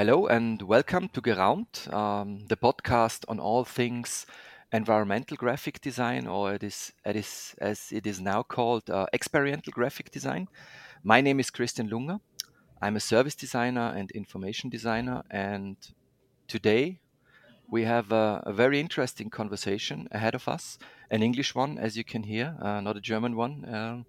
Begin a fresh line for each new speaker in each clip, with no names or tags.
Hello and welcome to Geraumt, um, the podcast on all things environmental graphic design, or it is, it is as it is now called, uh, experiential graphic design. My name is Christian Lunger. I'm a service designer and information designer, and today we have a, a very interesting conversation ahead of us, an English one, as you can hear, uh, not a German one. Um,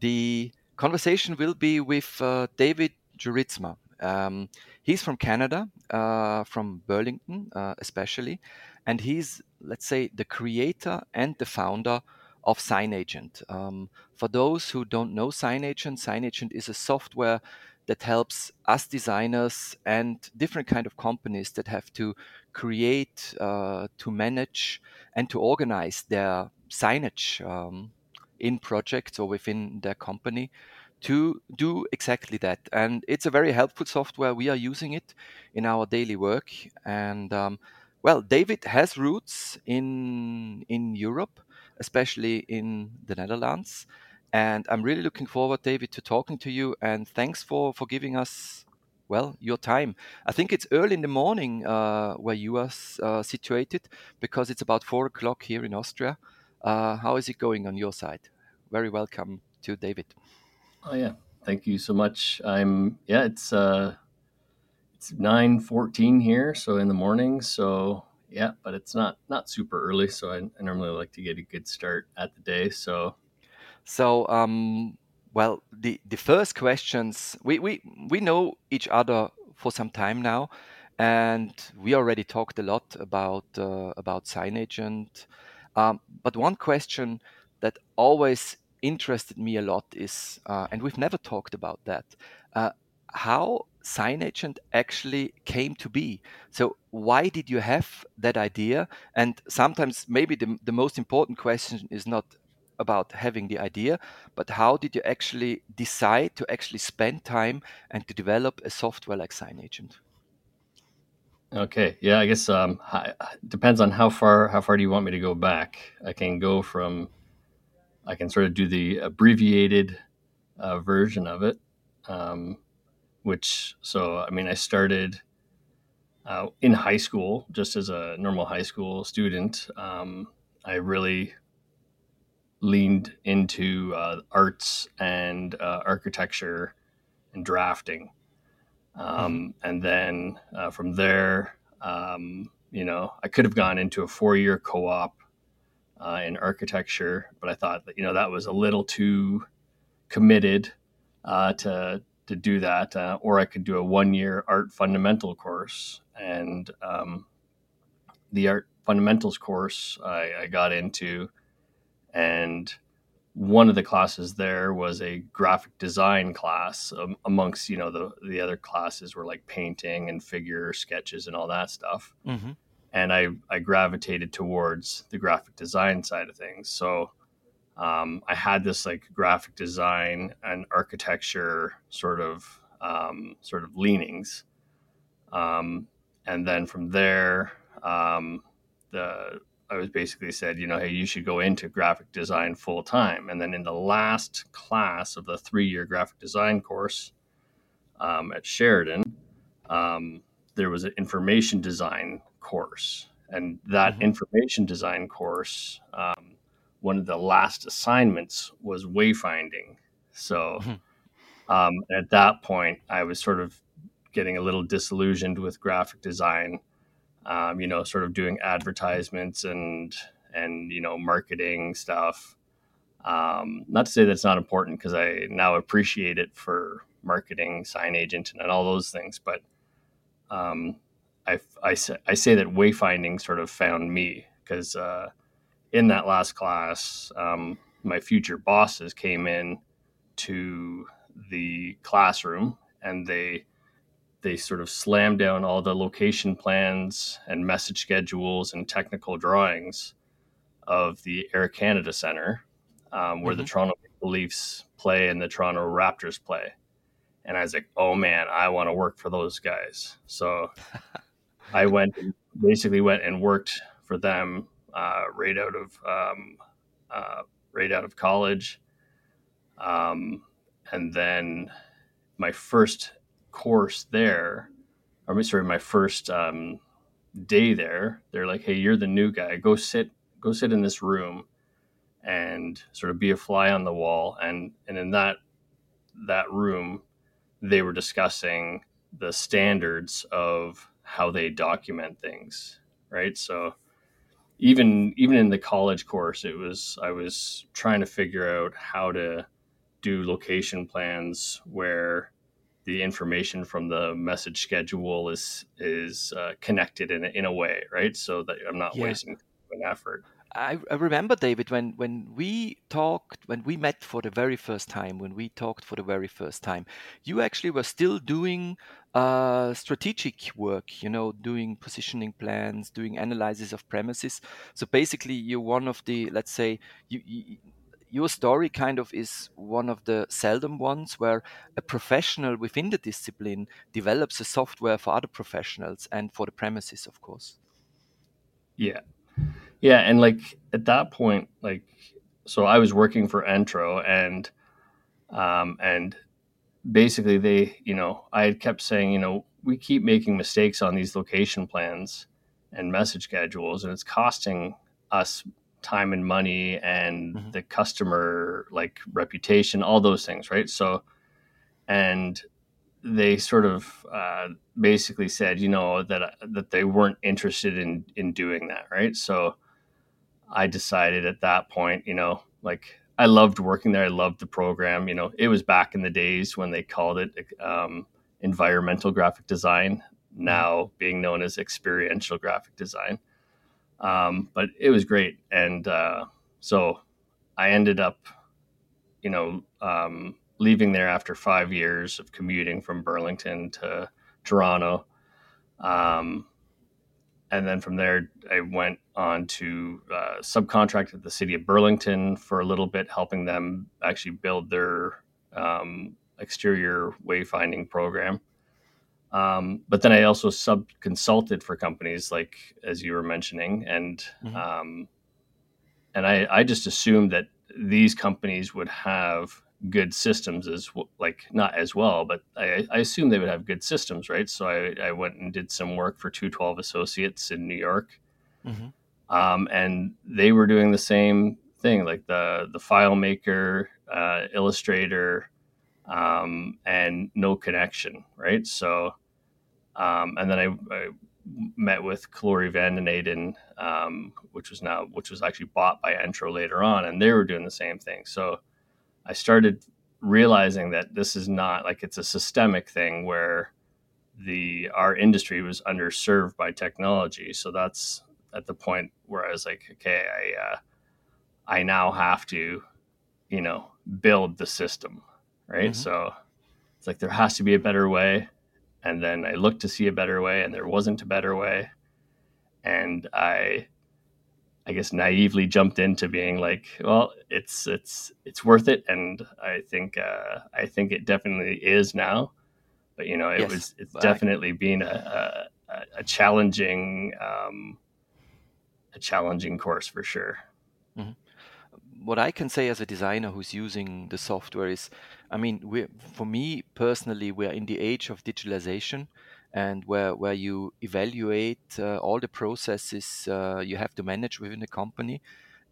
the conversation will be with uh, David Jorritsma. Um, he's from Canada, uh, from Burlington uh, especially, and he's, let's say, the creator and the founder of SignAgent. Um, for those who don't know SignAgent, SignAgent is a software that helps us designers and different kind of companies that have to create, uh, to manage, and to organize their signage um, in projects or within their company to do exactly that. And it's a very helpful software. We are using it in our daily work. And um, well, David has roots in in Europe, especially in the Netherlands. And I'm really looking forward, David, to talking to you. And thanks for for giving us well your time. I think it's early in the morning uh, where you are uh, situated because it's about four o'clock here in Austria. Uh, how is it going on your side? Very welcome to David.
Oh yeah, thank you so much. I'm yeah, it's uh, it's nine fourteen here, so in the morning. So yeah, but it's not not super early. So I, I normally like to get a good start at the day. So
so um, well, the the first questions we we we know each other for some time now, and we already talked a lot about uh, about SignAgent. Um, but one question that always interested me a lot is, uh, and we've never talked about that, uh, how SignAgent actually came to be. So, why did you have that idea? And sometimes, maybe the, the most important question is not about having the idea, but how did you actually decide to actually spend time and to develop a software like SignAgent?
Okay, yeah, I guess um, depends on how far how far do you want me to go back. I can go from I can sort of do the abbreviated uh, version of it, um, which so I mean I started uh, in high school just as a normal high school student. Um, I really leaned into uh, arts and uh, architecture and drafting, um, and then uh, from there, um, you know, I could have gone into a four-year co-op uh, in architecture, but I thought that you know that was a little too committed uh, to to do that, uh, or I could do a one year art fundamental course, and um, the art fundamentals course I, I got into, and one of the classes there was a graphic design class um, amongst you know the the other classes were like painting and figure sketches and all that stuff. Mm-hmm and I, I gravitated towards the graphic design side of things. So um, I had this like graphic design and architecture sort of um, sort of leanings, um, and then from there, um, the I was basically said, you know, hey, you should go into graphic design full time. And then in the last class of the three year graphic design course um, at Sheridan, um, there was an information design course. And that mm-hmm. information design course, um, one of the last assignments was wayfinding. So mm-hmm. um, at that point, I was sort of getting a little disillusioned with graphic design. Um, you know, sort of doing advertisements and and you know marketing stuff. Um, not to say that's not important because I now appreciate it for marketing, SignAgent, and all those things. But um, I, I, say, I say that wayfinding sort of found me because uh, in that last class, um, my future bosses came in to the classroom and they they sort of slammed down all the location plans and message schedules and technical drawings of the Air Canada Center, um, where mm-hmm. the Toronto Leafs play and the Toronto Raptors play. And I was like, oh man, I want to work for those guys. So I went basically went and worked for them uh, right out of um, uh, right out of college, um, and then my first course there, or sorry, my first um, day there, they're like, "Hey, you're the new guy. Go sit, go sit in this room, and sort of be a fly on the wall." And and in that that room, they were discussing the standards of how they document things, right? So even even in the college course, it was I was trying to figure out how to do location plans where the information from the message schedule is is uh, connected in a, in a way, right? So that I'm not yeah. wasting an effort.
I, I, remember David when when we talked when we met for the very first time when we talked for the very first time you actually were still doing uh, strategic work you know doing positioning plans doing analysis of premises so basically you're one of the let's say you, you your story kind of is one of the seldom ones where a professional within the discipline develops a software for other professionals and for the premises, of course.
Yeah. Yeah. And like at that point, like, so I was working for Entro and, um, and basically they, you know, I had kept saying, you know, we keep making mistakes on these location plans and message schedules and it's costing us time and money and mm-hmm. the customer like reputation, all those things, right? So, and they sort of uh, basically said, you know, that that they weren't interested in in doing that, right? So, I decided at that point, you know, like I loved working there. I loved the program. You know, it was back in the days when they called it um, environmental graphic design, mm-hmm. now being known as experiential graphic design. Um, but it was great. And uh, so I ended up, you know, um, leaving there after five years of commuting from Burlington to Toronto. Um, and then from there, I went on to uh, subcontract at the city of Burlington for a little bit, helping them actually build their um, exterior wayfinding program. Um, but then I also sub consulted for companies like as you were mentioning, and mm-hmm. um, and I, I just assumed that these companies would have good systems as like not as well, but I, I assumed they would have good systems, right? So I, I went and did some work for 212 Associates in New York, mm-hmm. Um, and they were doing the same thing, like the the FileMaker, uh, Illustrator, um, and no connection, right? So um, and then I, I, met with Klory Van den Eyden, um, which was now which was actually bought by Entro later on, and they were doing the same thing. So I started realizing that this is not like it's a systemic thing where the our industry was underserved by technology. So that's at the point where I was like, okay, I uh, I now have to, you know, build the system, right? Mm-hmm. So it's like there has to be a better way and then I looked to see a better way, and there wasn't a better way, and I, I guess naively jumped into being like, well, it's it's it's worth it, and I think uh, I think it definitely is now, but you know, it yes, was it's definitely been a, a, a challenging um, a challenging course for sure. Mm-hmm
what I can say as a designer who's using the software is, I mean, we for me personally, we're in the age of digitalization, and where where you evaluate uh, all the processes uh, you have to manage within the company,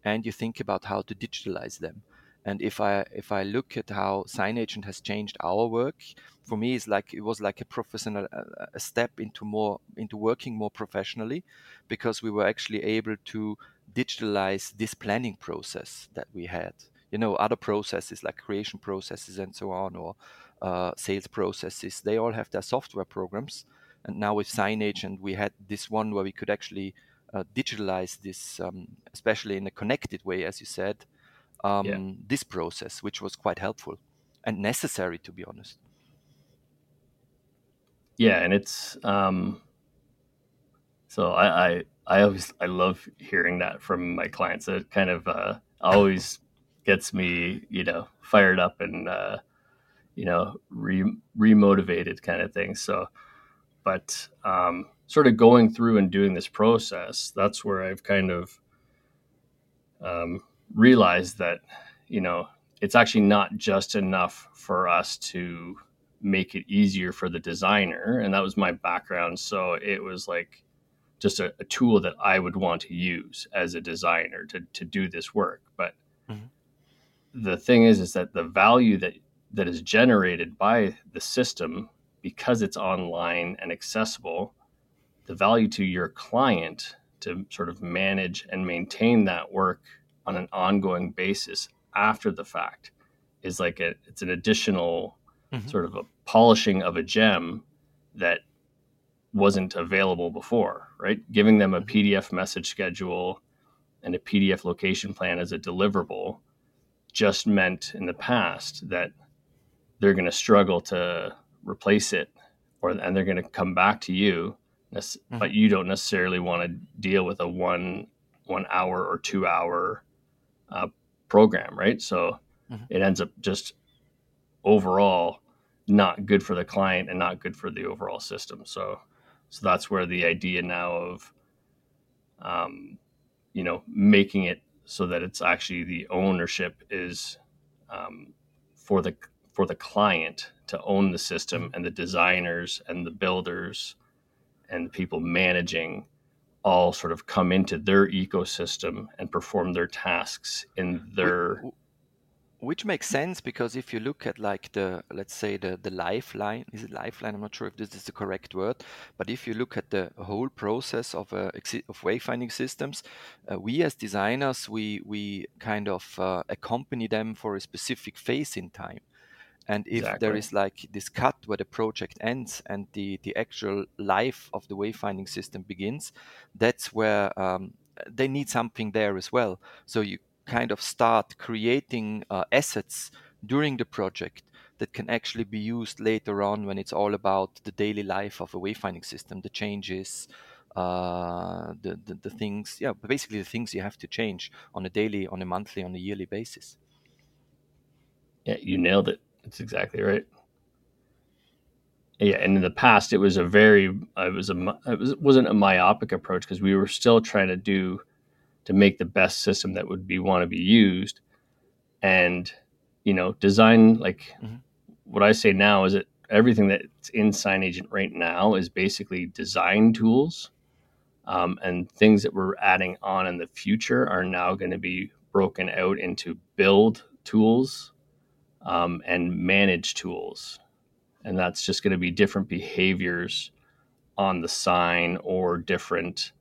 and you think about how to digitalize them. And if I if I look at how SignAgent has changed our work, for me, it's like it was like a professional a step into more into working more professionally, because we were actually able to digitalize this planning process that we had. You know, other processes like creation processes and so on, or uh, sales processes, they all have their software programs. And now with SignAgent, we had this one where we could actually uh, digitalize this, um, especially in a connected way, as you said, um, yeah. this process, which was quite helpful and necessary, to be honest.
Yeah, and it's um, so I, I I always I love hearing that from my clients. It kind of uh, always gets me, you know, fired up and uh, you know re remotivated kind of thing. So, but um, sort of going through and doing this process, that's where I've kind of um, realized that you know it's actually not just enough for us to make it easier for the designer. And that was my background. So it was like just a, a tool that I would want to use as a designer to, to do this work. But mm-hmm. the thing is, is that the value that, that is generated by the system, because it's online and accessible, the value to your client to sort of manage and maintain that work on an ongoing basis after the fact is like a, it's an additional mm-hmm. sort of a polishing of a gem that wasn't available before, right? Giving them a mm-hmm. PDF message schedule and a PDF location plan as a deliverable just meant in the past that they're going to struggle to replace it or and they're going to come back to you mm-hmm. but you don't necessarily want to deal with a one one hour or two hour uh, program right? So mm-hmm. it ends up just overall not good for the client and not good for the overall system. So so that's where the idea now of, um, you know, making it so that it's actually the ownership is um, for the for the client to own the system and the designers and the builders and the people managing all sort of come into their ecosystem and perform their tasks in their
which makes sense because if you look at like the let's say the the lifeline is it lifeline? I'm not sure if this is the correct word but if you look at the whole process of uh, of wayfinding systems uh, we as designers we we kind of uh, accompany them for a specific phase in time and if exactly. there is like this cut where the project ends and the the actual life of the wayfinding system begins that's where um, they need something there as well so you kind of start creating uh, assets during the project that can actually be used later on when it's all about the daily life of a wayfinding system, the changes, uh, the, the, the things, yeah, basically the things you have to change on a daily, on a monthly, on a yearly basis.
Yeah, you nailed it. That's exactly right. Yeah, and in the past, it was a very, it was a, it was, wasn't a myopic approach because we were still trying to do to make the best system that would be want to be used and you know design like mm-hmm. what i say now is that everything that's in SignAgent right now is basically design tools um, and things that we're adding on in the future are now going to be broken out into build tools um, and manage tools and that's just going to be different behaviors on the sign or different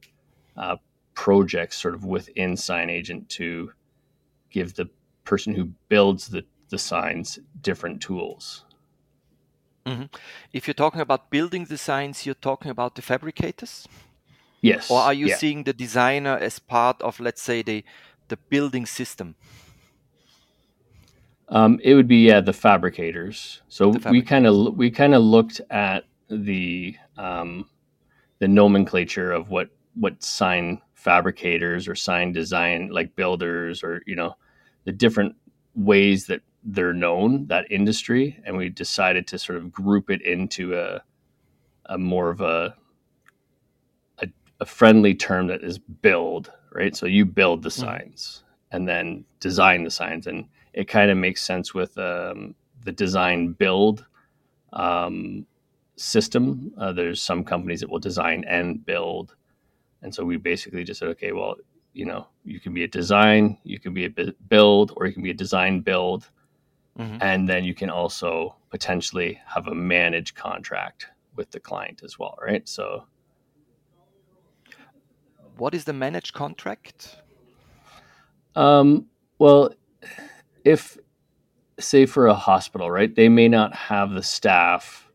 uh, projects sort of within SignAgent to give the person who builds the, the signs different tools.
Mm-hmm. If you're talking about building the signs, you're talking about the fabricators?
Yes.
Or are you yeah. seeing the designer as part of, let's say, the, the building system?
Um, it would be yeah the fabricators. So the fabricators. we kind of we kind of looked at the um, the nomenclature of what what sign fabricators or sign design like builders or you know the different ways that they're known that industry and we decided to sort of group it into a a more of a a, a friendly term that is build right so you build the mm-hmm. signs mm-hmm. and then design the signs and it kind of makes sense with um, the design build um, system uh, there's some companies that will design and build and so we basically just said, okay, well, you know, you can be a design, you can be a build, or you can be a design build. Mm-hmm. And then you can also potentially have a managed contract with the client as well, right? So,
what is the managed contract?
Um, well, if, say, for a hospital, right, they may not have the staff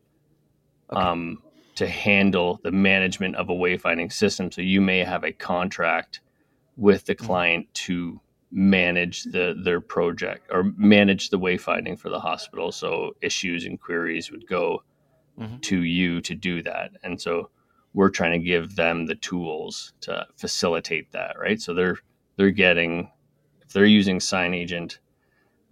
okay. um, to handle the management of a wayfinding system. So you may have a contract with the mm-hmm. client to manage the their project or manage the wayfinding for the hospital. So issues and queries would go mm-hmm. to you to do that. And so we're trying to give them the tools to facilitate that, right? So they're they're getting if they're using SignAgent,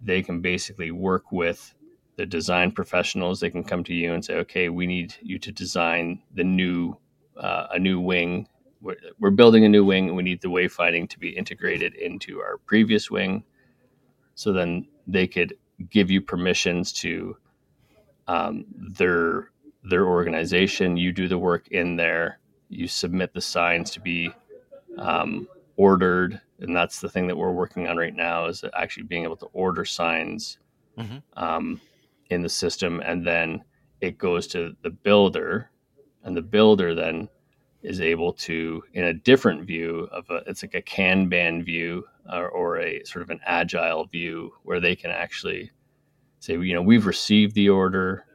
they can basically work with the design professionals they can come to you and say okay we need you to design the new uh, a new wing we're, we're, building a new wing and we need the wayfinding to be integrated into our previous wing so then they could give you permissions to um, their their organization. You do the work in there. You submit the signs to be um, ordered, and that's the thing that we're working on right now is actually being able to order signs mm-hmm. um, in the system, and then it goes to the builder, and the builder then is able to, in a different view of a, it's like a Kanban view or, or a sort of an agile view where they can actually say, you know, we've received the order,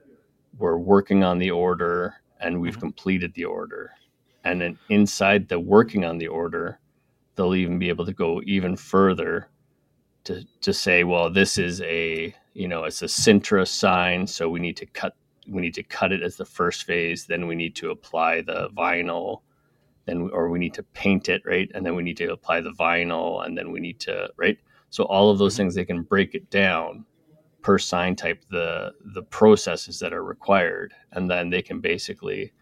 we're working on the order, and we've mm-hmm. completed the order. And then inside the working on the order, they'll even be able to go even further to to say, well, this is a you know it's a Sintra sign, so we need to cut we need to cut it as the first phase. Then we need to apply the vinyl, then or we need to paint it right, and then we need to apply the vinyl, and then we need to right. So all of those mm-hmm. things they can break it down per sign type the the processes that are required, and then they can basically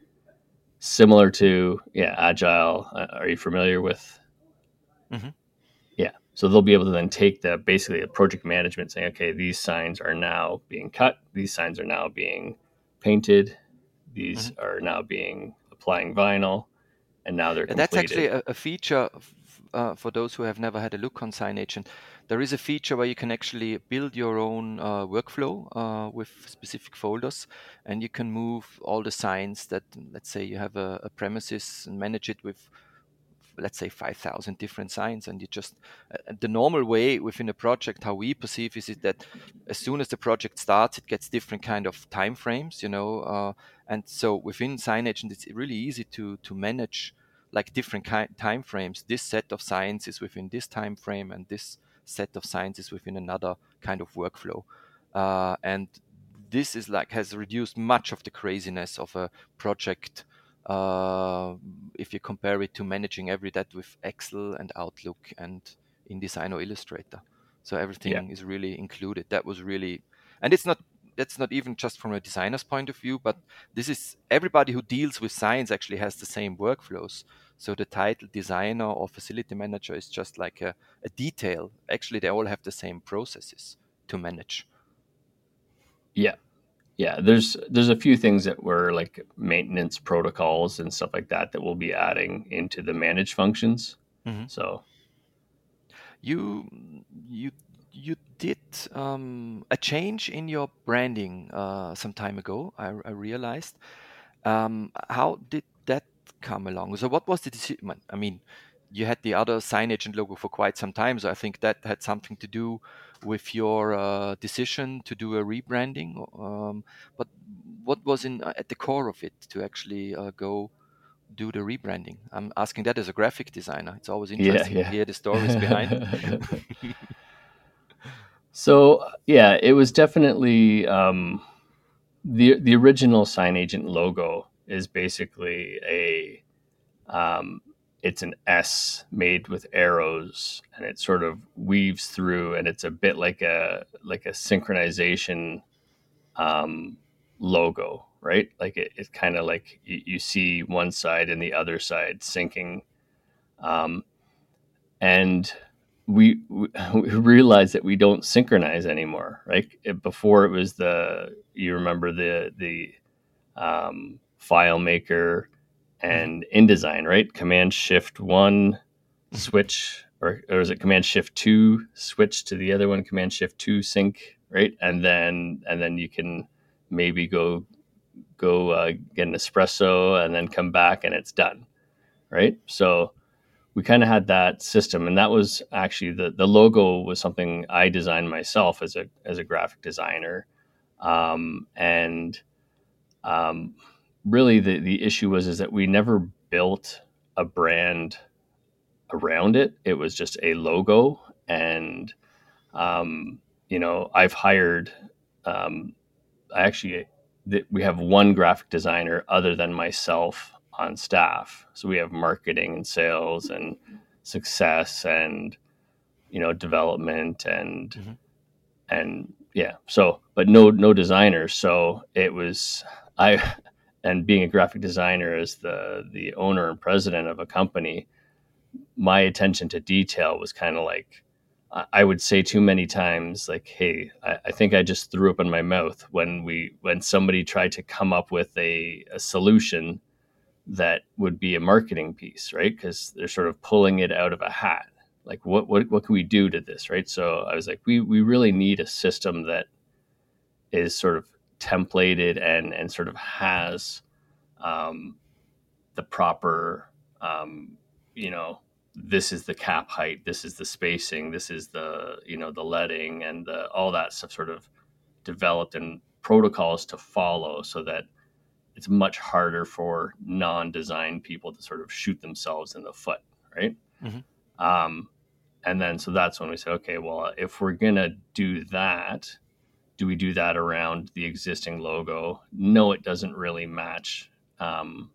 similar to yeah agile. Uh, are you familiar with? Mm-hmm. Yeah, so they'll be able to then take the basically the project management, saying, okay, these signs are now being cut, these signs are now being painted, these mm-hmm. are now being applying vinyl, and now they're.
That's actually a, a feature uh, for those who have never had a look on SignAgent. There is a feature where you can actually build your own uh, workflow uh, with specific folders, and you can move all the signs that, let's say, you have a, a premises and manage it with let's say 5000 different signs and you just uh, the normal way within a project how we perceive is that as soon as the project starts it gets different kind of time frames you know uh, and so within signage, and it's really easy to to manage like different ki- time frames this set of signs is within this time frame and this set of sciences within another kind of workflow. Uh, and this is like has reduced much of the craziness of a project uh, if you compare it to managing every that with Excel and Outlook and InDesign or Illustrator. So everything yeah. is really included. That was really, and it's not that's not even just from a designer's point of view, but this is everybody who deals with science actually has the same workflows. So the title designer or facility manager is just like a, a detail. Actually, they all have the same processes to manage.
Yeah, yeah. There's there's a few things that were like maintenance protocols and stuff like that that we'll be adding into the manage functions. Mm-hmm. So
you you you did um, a change in your branding uh, some time ago. I, I realized. Um, how did that come along. So what was the decision? I mean, you had the other SignAgent logo for quite some time, so I think that had something to do with your uh, decision to do a rebranding. Um, but what was in uh, at the core of it to actually uh, go do the rebranding? I'm asking that as a graphic designer. It's always interesting yeah, yeah. to hear the stories behind.
so yeah, it was definitely um, the the original SignAgent logo is basically a um, it's an S made with arrows, and it sort of weaves through, and it's a bit like a like a synchronization um, logo, right? Like it, it's kind of like you, you, see one side and the other side syncing, um, and we, we realize that we don't synchronize anymore, right? It, before it was the you remember the the um, FileMaker and InDesign, right? Command Shift one, switch, or, or is it Command Shift two, switch to the other one, Command Shift two, sync, right? And then and then you can maybe go go uh, get an espresso and then come back and it's done, right? So we kind of had that system, and that was actually the the logo was something I designed myself as a as a graphic designer, um, and um, really the, the issue was is that we never built a brand around it. It was just a logo. And, um, you know, I've hired, um, I actually, we have one graphic designer other than myself on staff. So we have marketing and sales and success and, you know, development and, mm-hmm. and yeah. So, but no, no designers. So it was, I, and being a graphic designer as the the owner and president of a company, my attention to detail was kind of like I would say too many times, like, "Hey, I, I, think I just threw up in my mouth when we when somebody tried to come up with a, a solution that would be a marketing piece, right? Because they're sort of pulling it out of a hat. Like, what what what can we do to this, right? So I was like, we we really need a system that is sort of templated and and sort of has um, the proper um, you know this is the cap height, this is the spacing, this is the you know the leading and the, all that stuff sort of developed and protocols to follow so that it's much harder for non-design people to sort of shoot themselves in the foot, right? Mm-hmm. Um, and then so that's when we say, okay, well, if we're gonna do that, do we do that around the existing logo? No, it doesn't really match um,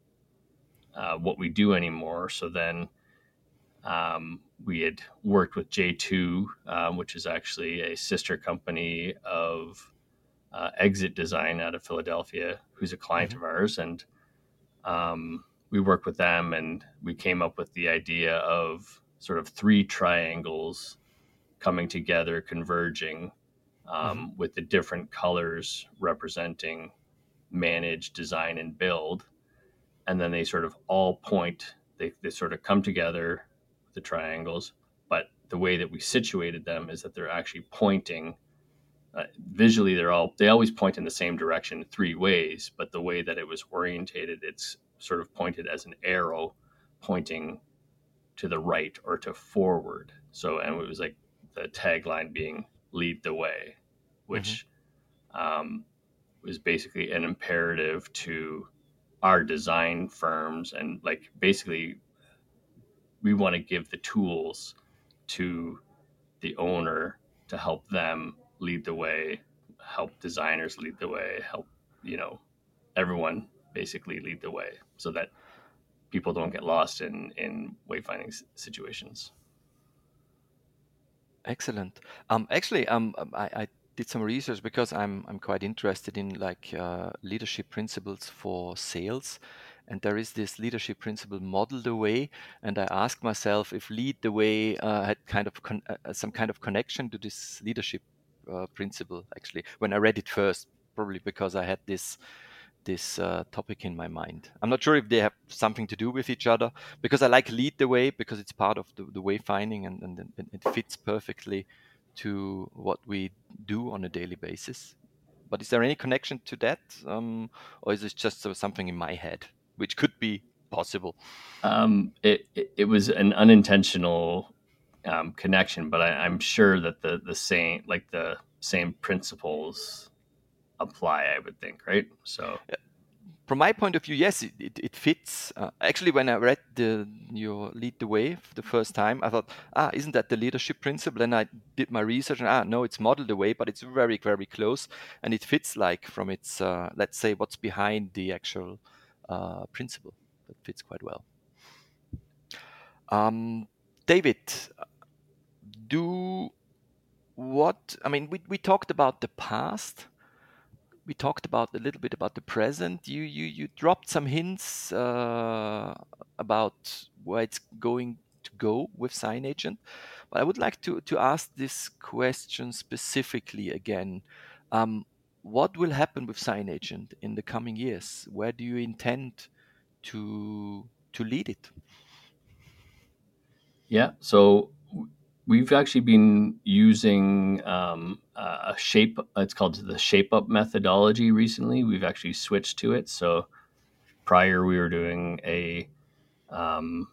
uh, what we do anymore. So then um, we had worked with J2, um, which is actually a sister company of uh, Exit Design out of Philadelphia, who's a client mm-hmm. of ours, and um, we worked with them, and we came up with the idea of sort of three triangles coming together, converging, um, mm-hmm. with the different colors representing manage, design, and build, and then they sort of all point. They, they sort of come together with the triangles, but the way that we situated them is that they're actually pointing uh, visually they're all they always point in the same direction three ways but the way that it was orientated it's sort of pointed as an arrow pointing to the right or to forward so and it was like the tagline being lead the way which mm-hmm. um, was basically an imperative to our design firms and like basically we want to give the tools to the owner to help them lead the way, help designers lead the way, help, you know, everyone basically lead the way so that people don't get lost in, in wayfinding situations.
Excellent. Um, actually, um, um, I, I did some research because I'm I'm quite interested in like uh, leadership principles for sales, and there is this leadership principle model the way and i asked myself if lead the way uh, had kind of con- uh, some kind of connection to this leadership uh, principle actually when i read it first probably because i had this this uh, topic in my mind i'm not sure if they have something to do with each other because i like lead the way because it's part of the, the way finding and, and, and it fits perfectly to what we do on a daily basis but is there any connection to that um, or is it just something in my head which could be possible?
Um, it, it, it was an unintentional um, connection, but I, am sure that the the same like the same principles apply. I would think, right? So.
From my point of view, yes, it, it, it fits. Uh, actually, when I read the your lead the way for the first time, I thought, ah, isn't that the leadership principle? And I did my research, and ah, no, it's model the way, but it's very, very close, and it fits like from its, uh, let's say, what's behind the actual uh, principle that fits quite well. Um, David, do what I mean, we, we talked about the past. We talked about a little bit about the present. You you you dropped some hints uh, about where it's going to go with SignAgent, but I would like to to ask this question specifically again. Um, what will happen with SignAgent in the coming years? Where do you intend to to lead it?
Yeah, so we've actually been using um, a shape. It's called the Shape Up methodology recently. We've actually switched to it. So prior, we were doing a um,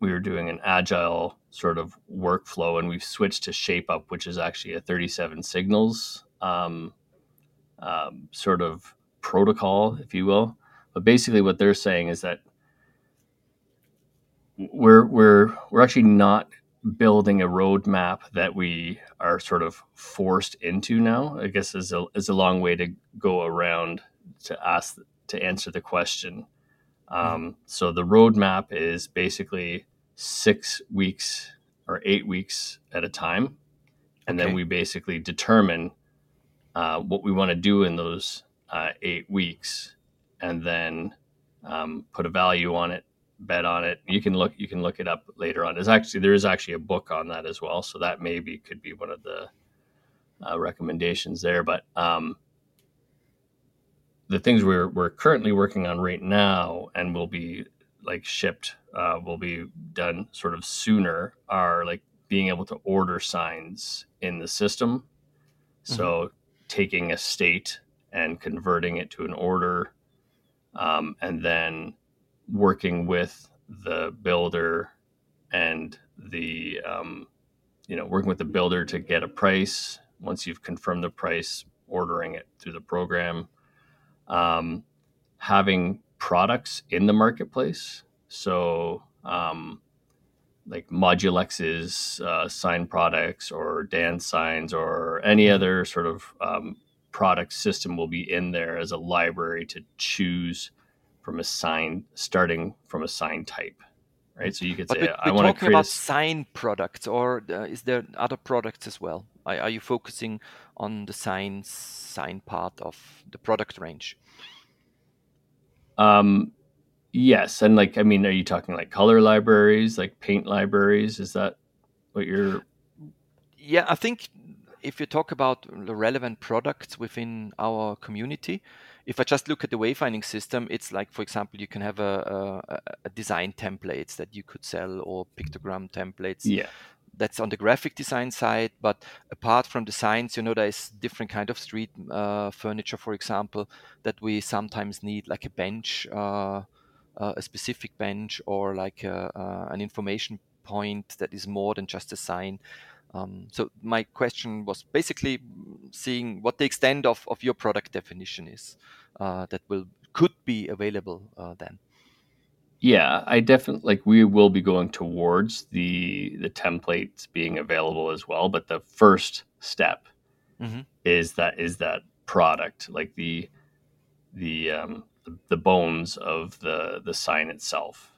we were doing an agile sort of workflow, and we've switched to Shape Up, which is actually a 37signals um, um, sort of protocol, if you will. But basically, what they're saying is that we're we're we're actually not building a roadmap that we are sort of forced into now. I guess is a is a long way to go around to ask to answer the question. Um, so the roadmap is basically six weeks or eight weeks at a time, and okay. then we basically determine uh, what we want to do in those uh, eight weeks, and then um, put a value on it bet on it. You can look you can look it up later on. There's actually there is actually a book on that as well, so that maybe could be one of the uh, recommendations there. But um, the things we're we're currently working on right now and will be like shipped uh, will be done sort of sooner are like being able to order signs in the system. Mm-hmm. So taking a state and converting it to an order, um, and then working with the builder and the um, you know working with the builder to get a price. Once you've confirmed the price ordering it through the program. Um, having products in the marketplace. So um, like modulex's uh, sign products or dan signs or any mm-hmm. other sort of um, product system will be in there as a library to choose from a sign starting from a sign type right? So you could
but
say
we, i want to create about a... sign products or uh, is there other products as well? Are, are, you focusing on the sign sign part of the product range?
Um yes and like i mean are you talking like color libraries like paint libraries? Is that what you're
yeah i think if you talk about the relevant products within our community, if I just look at the wayfinding system, it's like, for example, you can have a, a, a design templates that you could sell or pictogram templates.
Yeah.
That's on the graphic design side, but apart from the signs, you know, there's different kind of street uh, furniture, for example, that we sometimes need, like a bench, uh, uh, a specific bench, or like a, uh, an information point that is more than just a sign. Um, so my question was basically seeing what the extent of, of your product definition is uh, that will could be available uh, then.
Yeah, I definitely like we will be going towards the the templates being available as well, but the first step mm-hmm. is that is that product like the the um, the, the bones of the the sign itself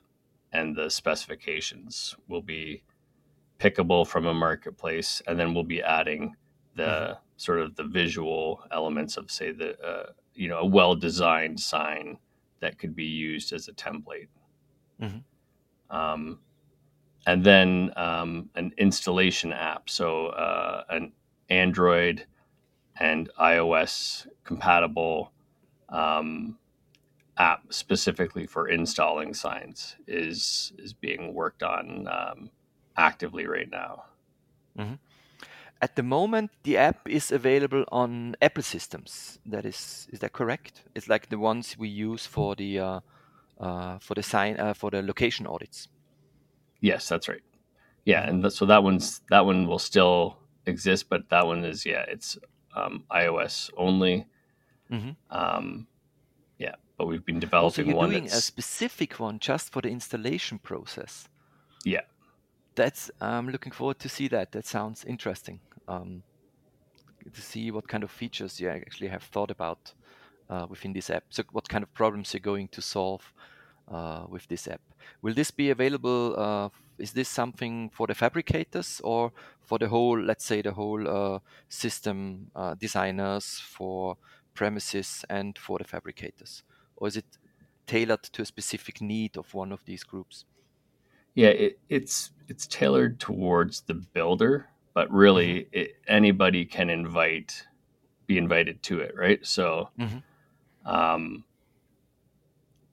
and the specifications will be pickable from a marketplace, and then we'll be adding the mm-hmm. sort of the visual elements of, say, the uh, you know a well designed sign that could be used as a template. Mm-hmm. Um, and then um, an installation app, so uh, an Android and iOS compatible um, app specifically for installing signs is is being worked on um, actively right now. Mm-hmm.
At the moment, the app is available on Apple systems. That is, is that correct? It's like the ones we use for the uh, uh, for the sign uh, for the location audits.
Yes, that's right. Yeah, and th- so that one's that one will still exist, but that one is yeah, it's um, iOS only. Mm-hmm. Um, yeah, but we've been developing
also, you're
one.
doing a specific one just for the installation process.
Yeah,
that's I'm looking forward to see that. That sounds interesting. Um, to see what kind of features you actually have thought about uh, within this app. So, what kind of problems you're going to solve uh, with this app? Will this be available? Uh, is this something for the fabricators or for the whole, let's say, the whole uh, system uh, designers for premises and for the fabricators, or is it tailored to a specific need of one of these groups?
Yeah, it, it's it's tailored towards the builder, but really mm-hmm. it, anybody can invite be invited to it, right? So, mm-hmm. um,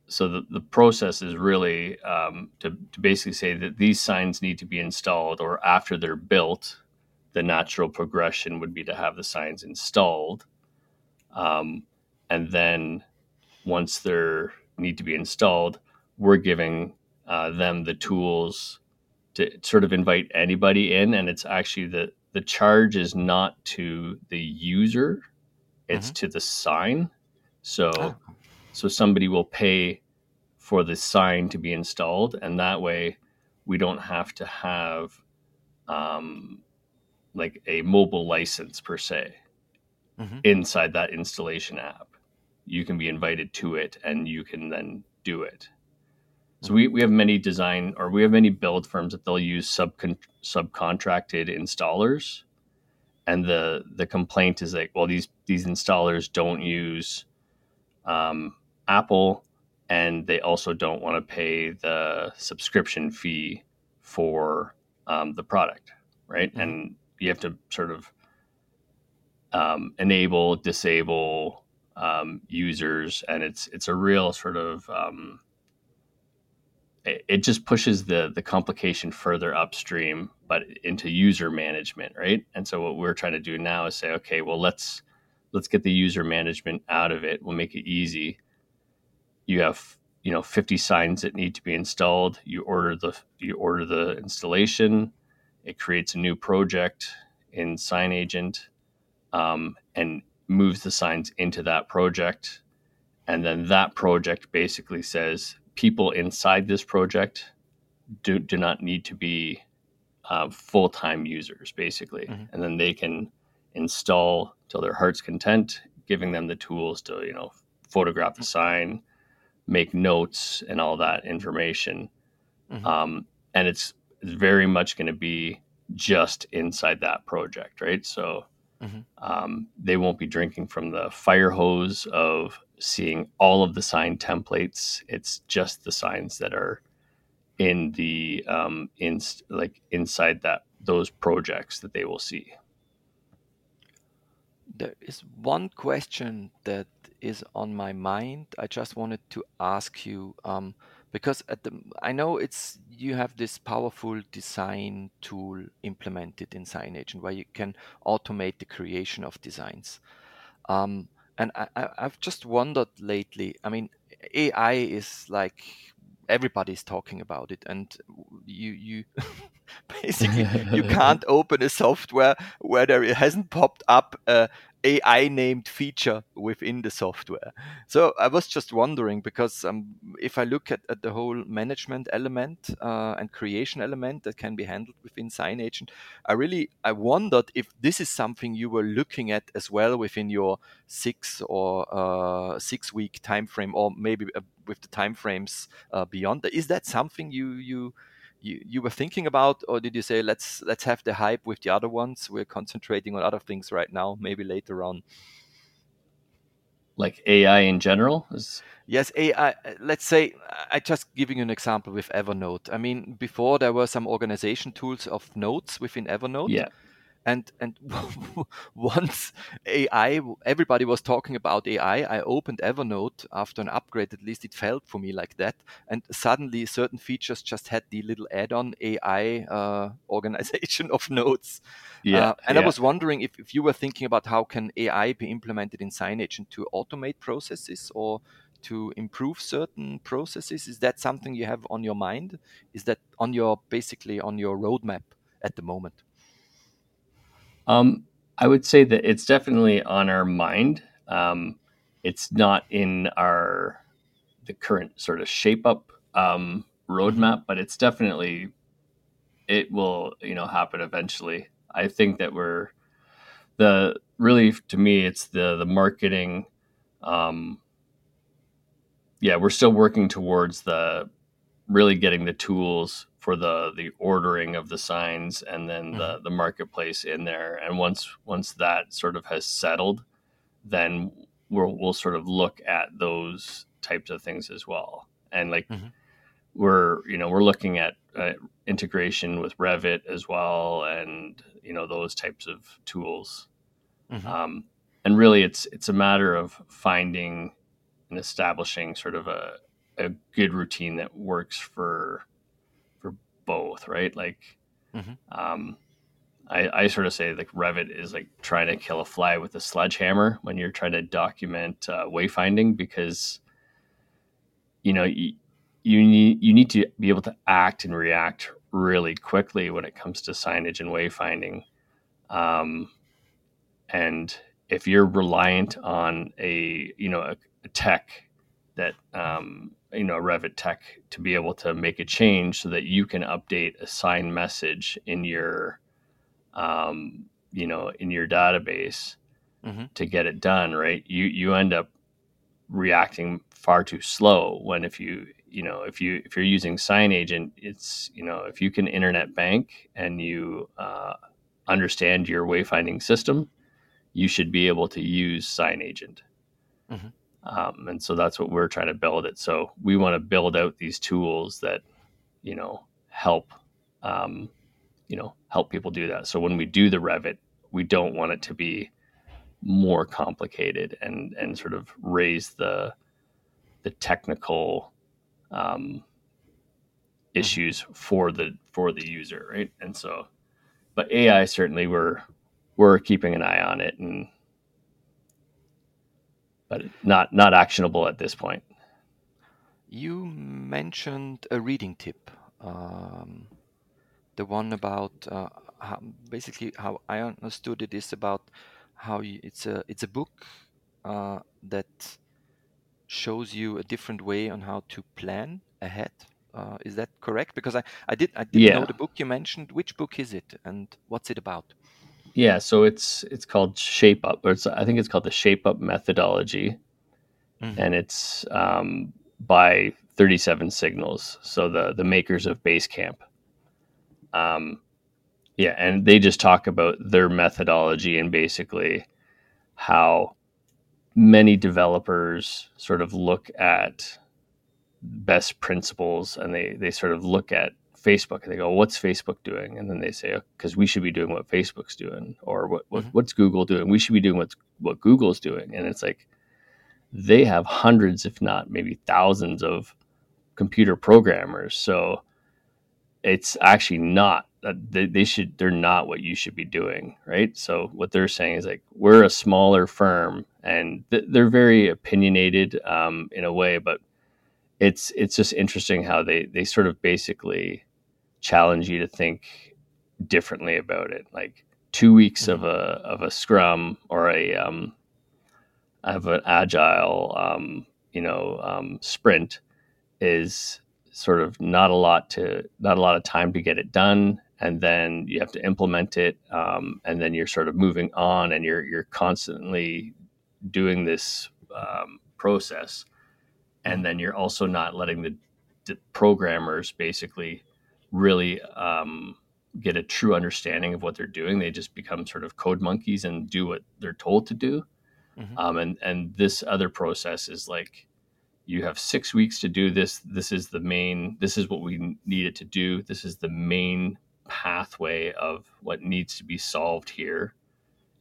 so the, the process is really um, to, to basically say that these signs need to be installed, or after they're built, the natural progression would be to have the signs installed, um, and then once they're need to be installed, we're giving uh, them the tools to sort of invite anybody in, and it's actually the the charge is not to the user, it's mm-hmm. to the sign. So oh. so somebody will pay for the sign to be installed, and that way we don't have to have um, like a mobile license per se mm-hmm. inside that installation app. You can be invited to it, and you can then do it. So we, we have many design or we have many build firms that they'll use subcon- subcontracted installers. And the the complaint is like, well, these these installers don't use um, Apple and they also don't want to pay the subscription fee for um, the product, right? Mm-hmm. And you have to sort of um, enable, disable um, users, and it's it's a real sort of um, it, just pushes the the complication further upstream, but into user management, right? And so what we're trying to do now is say, okay, well let's let's get the user management out of it. We'll make it easy. You have you know 50 signs that need to be installed. You order the you order the installation. It creates a new project in SignAgent um, and moves the signs into that project. And then that project basically says people inside this project do, do not need to be uh, full time users, basically. Mm-hmm. And then they can install till their heart's content, giving them the tools to, you know, photograph the sign, make notes, and all that information. Mm-hmm. Um, and it's, it's very much going to be just inside that project, right? So mm-hmm. um, they won't be drinking from the fire hose of seeing all of the sign templates. It's just the signs that are in the um, in like inside that those projects that they will see.
There is one question that is on my mind. I just wanted to ask you um, because at the I know it's you have this powerful design tool implemented in SignAgent where you can automate the creation of designs. Um, and I, I, I've just wondered lately. I mean, AI is like everybody's talking about it and you you basically you can't open a software where there hasn't popped up a AI named feature within the software. So I was just wondering because um, if I look at, at, the whole management element uh, and creation element that can be handled within SignAgent, I really I wondered if this is something you were looking at as well within your six or uh, six week time frame, or maybe uh, with the time frames uh, beyond. Is that something you you you, you were thinking about, or did you say let's let's have the hype with the other ones? We're concentrating on other things right now. Maybe later on.
Like AI in general is
yes AI. Let's say I just giving you an example with Evernote. I mean, before there were some organization tools of notes within Evernote.
Yeah
and and once AI, everybody was talking about AI. I opened Evernote after an upgrade. At least it felt for me like that. And suddenly, certain features just had the little add-on AI uh, organization of notes. Yeah, uh, and yeah. I was wondering if, if you were thinking about how can AI be implemented in SignAgent to automate processes or to improve certain processes. Is that something you have on your mind? Is that on your basically on your roadmap at the moment?
Um, I would say that it's definitely on our mind. Um, it's not in our the current sort of shape up um, roadmap, but it's definitely it will you know happen eventually. I think that we're the really to me it's the the marketing. Um, yeah, we're still working towards the really getting the tools for the the ordering of the signs and then the mm-hmm. the marketplace in there and once once that sort of has settled then we'll we'll sort of look at those types of things as well and like mm-hmm. we're you know we're looking at uh, integration with Revit as well and you know those types of tools mm-hmm. um, and really it's it's a matter of finding and establishing sort of a, a good routine that works for both, right? Like, mm-hmm. um, I, I sort of say like Revit is like trying to kill a fly with a sledgehammer when you're trying to document uh, wayfinding because you know you, you need you need to be able to act and react really quickly when it comes to signage and wayfinding. Um, and if you're reliant on a you know a, a tech that um, you know Revit tech to be able to make a change so that you can update a sign message in your um, you know in your database mm-hmm. to get it done right you you end up reacting far too slow when if you you know if you if you're using SignAgent it's you know if you can internet bank and you uh, understand your wayfinding system you should be able to use SignAgent mm-hmm. Um, and so that's what we're trying to build it. So we want to build out these tools that, you know, help, um, you know, help people do that. So when we do the Revit, we don't want it to be more complicated and and sort of raise the the technical um, mm-hmm. issues for the for the user, right? And so, but AI certainly we're we're keeping an eye on it and but not not actionable at this point.
You mentioned a reading tip, um, the one about uh, how, basically how I understood it is about how you, it's a it's a book uh, that shows you a different way on how to plan ahead. Uh, is that correct? Because I, I did I didn't yeah. know the book you mentioned. Which book is it, and what's it about?
Yeah, so it's it's called Shape Up, or I think it's called the Shape Up methodology, mm-hmm. and it's um, by 37signals. So the the makers of Basecamp. Um, yeah, and they just talk about their methodology and basically how many developers sort of look at best principles and they they sort of look at Facebook and they go, "What's Facebook doing?" And then they say, "Because oh, we should be doing what Facebook's doing, or what, what mm-hmm. what's Google doing? We should be doing what what Google's doing." And it's like they have hundreds, if not maybe thousands, of computer programmers. So it's actually not they, they should they're not what you should be doing right so what they're saying is like we're a smaller firm and th- they're very opinionated um, in a way but it's it's just interesting how they they sort of basically challenge you to think differently about it. Like two weeks mm-hmm. of a of a scrum or a um, of an agile um, you know um, sprint is sort of not a lot to not a lot of time to get it done and then you have to implement it um, and then you're sort of moving on and you're you're constantly doing this um, process and then you're also not letting the, the programmers basically really um, get a true understanding of what they're doing. They just become sort of code monkeys and do what they're told to do. Mm-hmm. Um, and and this other process is like you have six weeks to do this. This is the main. This is what we needed to do. This is the main pathway of what needs to be solved here.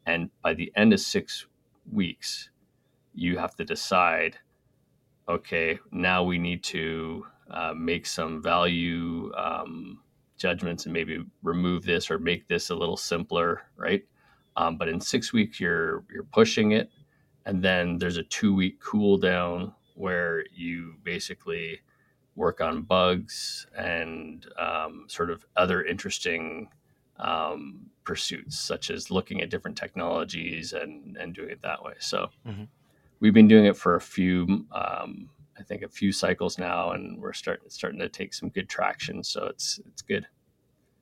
And by the end of six weeks, you have to decide okay, now we need to uh, make some value um, judgments and maybe remove this or make this a little simpler, right? Um, but in six weeks, you're you're pushing it, and then there's a two week cool down where you basically work on bugs and um, sort of other interesting um, pursuits, such as looking at different technologies and and doing it that way. So. Mm-hmm we've been doing it for a few, um, I think, a few cycles now, and we're starting starting to take some good traction. So it's it's good.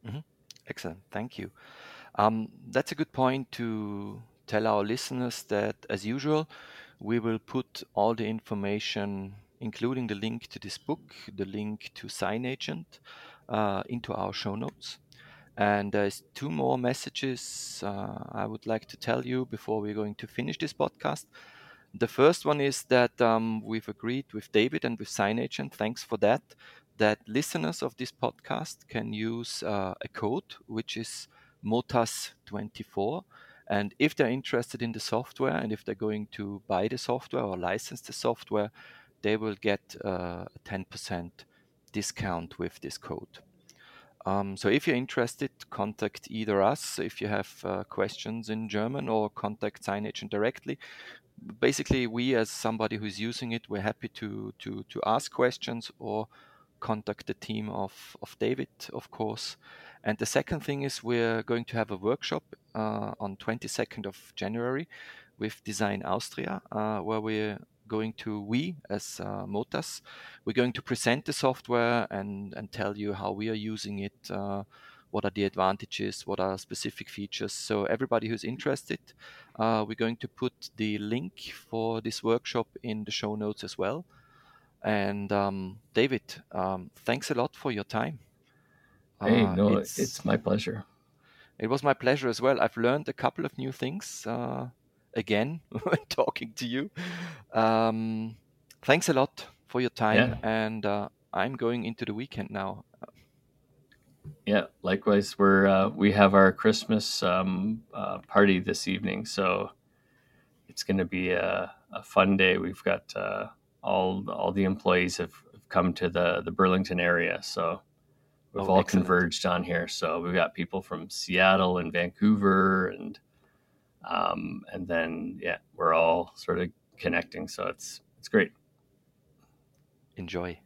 Mm-hmm. Excellent, thank you. Um, that's a good point to tell our listeners that, as usual, we will put all the information, including the link to this book, the link to SignAgent, uh, into our show notes. And there's two more messages uh, I would like to tell you before we're going to finish this podcast. The first one is that um, we've agreed with David and with SignAgent, thanks for that, that listeners of this podcast can use uh, a code which is MOTAS24. And if they're interested in the software and if they're going to buy the software or license the software, they will get uh, a 10% discount with this code. Um, so if you're interested, contact either us if you have uh, questions in German or contact SignAgent directly basically we as somebody who's using it we're happy to to to ask questions or contact the team of of david of course. And the second thing is we're going to have a workshop uh, on 22nd of january with DesignAustria uh, where we're going to we as uh, motas we're going to present the software and and tell you how we are using it uh, what are the advantages, what are specific features. So everybody who's interested, uh, we're going to put the link for this workshop in the show notes as well. And um, David, um, thanks a lot for your time.
Hey, uh, no, it's, it's, my pleasure.
It was my pleasure as well. I've learned a couple of new things uh, again when talking to you. Um, thanks a lot for your time, yeah. and uh, I'm going into the weekend now.
Yeah, likewise. We're uh, we have our Christmas um, uh, party this evening, so it's going to be a, a, fun day. We've got uh, all all the employees have come to the the Burlington area, so we've oh, all excellent. converged on here. So we've got people from Seattle and Vancouver, and um, and then yeah, we're all sort of connecting. So it's it's great.
Enjoy.